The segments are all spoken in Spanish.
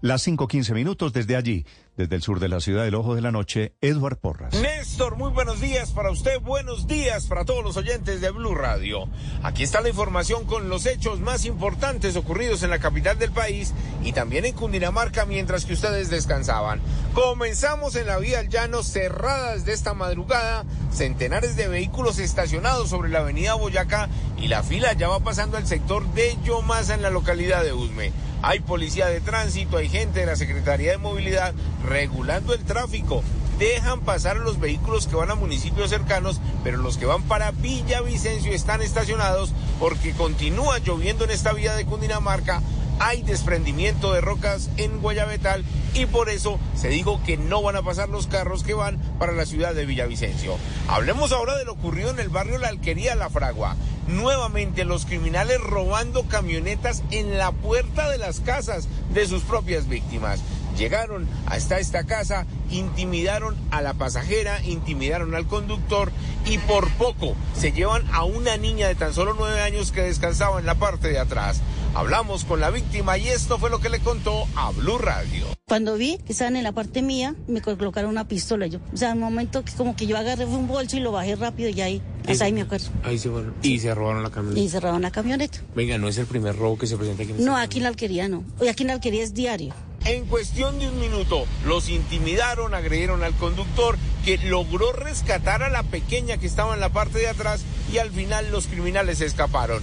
Las 5:15 minutos desde allí, desde el sur de la ciudad del Ojo de la Noche, Edward Porras. Néstor, muy buenos días para usted, buenos días para todos los oyentes de Blue Radio. Aquí está la información con los hechos más importantes ocurridos en la capital del país y también en Cundinamarca mientras que ustedes descansaban. Comenzamos en la vía al llano cerrada desde esta madrugada, centenares de vehículos estacionados sobre la avenida Boyacá y la fila ya va pasando al sector de Yomasa en la localidad de Usme. Hay policía de tránsito, hay gente de la Secretaría de Movilidad regulando el tráfico. Dejan pasar los vehículos que van a municipios cercanos, pero los que van para Villavicencio están estacionados porque continúa lloviendo en esta vía de Cundinamarca. Hay desprendimiento de rocas en Guayabetal y por eso se dijo que no van a pasar los carros que van para la ciudad de Villavicencio. Hablemos ahora de lo ocurrido en el barrio La Alquería La Fragua. Nuevamente los criminales robando camionetas en la puerta de las casas de sus propias víctimas. Llegaron hasta esta casa, intimidaron a la pasajera, intimidaron al conductor y por poco se llevan a una niña de tan solo nueve años que descansaba en la parte de atrás. Hablamos con la víctima y esto fue lo que le contó a Blue Radio. Cuando vi que estaban en la parte mía, me colocaron una pistola. Yo, o sea, en un momento que como que yo agarré un bolso y lo bajé rápido y ahí, hasta ahí me acuerdo. Ahí se fueron. Y se robaron la camioneta. Y cerraron la camioneta. Venga, no es el primer robo que se presenta aquí en No, aquí en la alquería no. Hoy aquí en la alquería es diario. En cuestión de un minuto, los intimidaron, agredieron al conductor que logró rescatar a la pequeña que estaba en la parte de atrás y al final los criminales escaparon.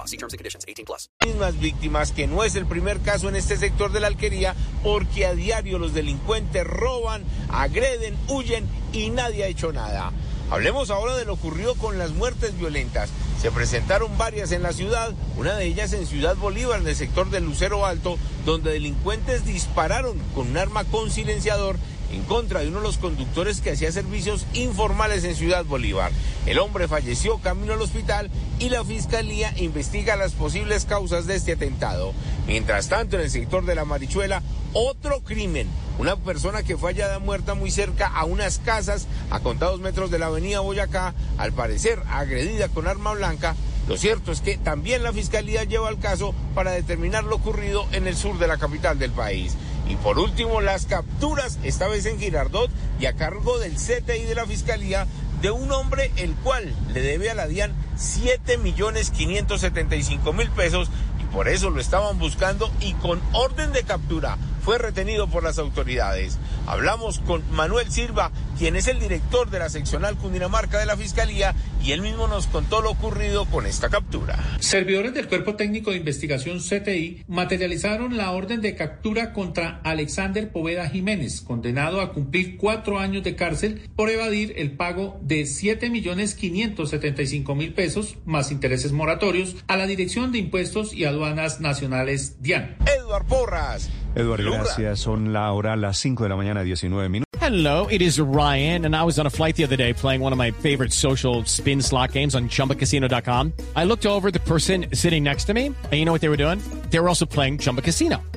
See terms and conditions. 18 plus. mismas víctimas, que no es el primer caso en este sector de la alquería, porque a diario los delincuentes roban, agreden, huyen y nadie ha hecho nada. Hablemos ahora de lo ocurrido con las muertes violentas. Se presentaron varias en la ciudad, una de ellas en Ciudad Bolívar, en el sector del Lucero Alto, donde delincuentes dispararon con un arma con silenciador en contra de uno de los conductores que hacía servicios informales en Ciudad Bolívar. El hombre falleció camino al hospital y la fiscalía investiga las posibles causas de este atentado. Mientras tanto, en el sector de la Marichuela, otro crimen. Una persona que fue hallada muerta muy cerca a unas casas a contados metros de la avenida Boyacá, al parecer agredida con arma blanca. Lo cierto es que también la fiscalía lleva el caso para determinar lo ocurrido en el sur de la capital del país. Y por último, las capturas, esta vez en Girardot y a cargo del CTI de la Fiscalía, de un hombre el cual le debe a la DIAN 7 millones 575 mil pesos y por eso lo estaban buscando y con orden de captura fue retenido por las autoridades. Hablamos con Manuel Silva, quien es el director de la seccional Cundinamarca de la Fiscalía, y él mismo nos contó lo ocurrido con esta captura. Servidores del Cuerpo Técnico de Investigación CTI materializaron la orden de captura contra Alexander Poveda Jiménez, condenado a cumplir cuatro años de cárcel por evadir el pago de 7 millones 575 mil pesos más intereses moratorios a la Dirección de Impuestos y Aduanas Nacionales DIAN. Edward Porras. Edward, Blue gracias. Son la hora las 5 de la mañana, 19 minutos. Hello, it is Ryan, and I was on a flight the other day playing one of my favorite social spin slot games on chumbacasino.com. I looked over the person sitting next to me, and you know what they were doing? They were also playing Chumba Casino.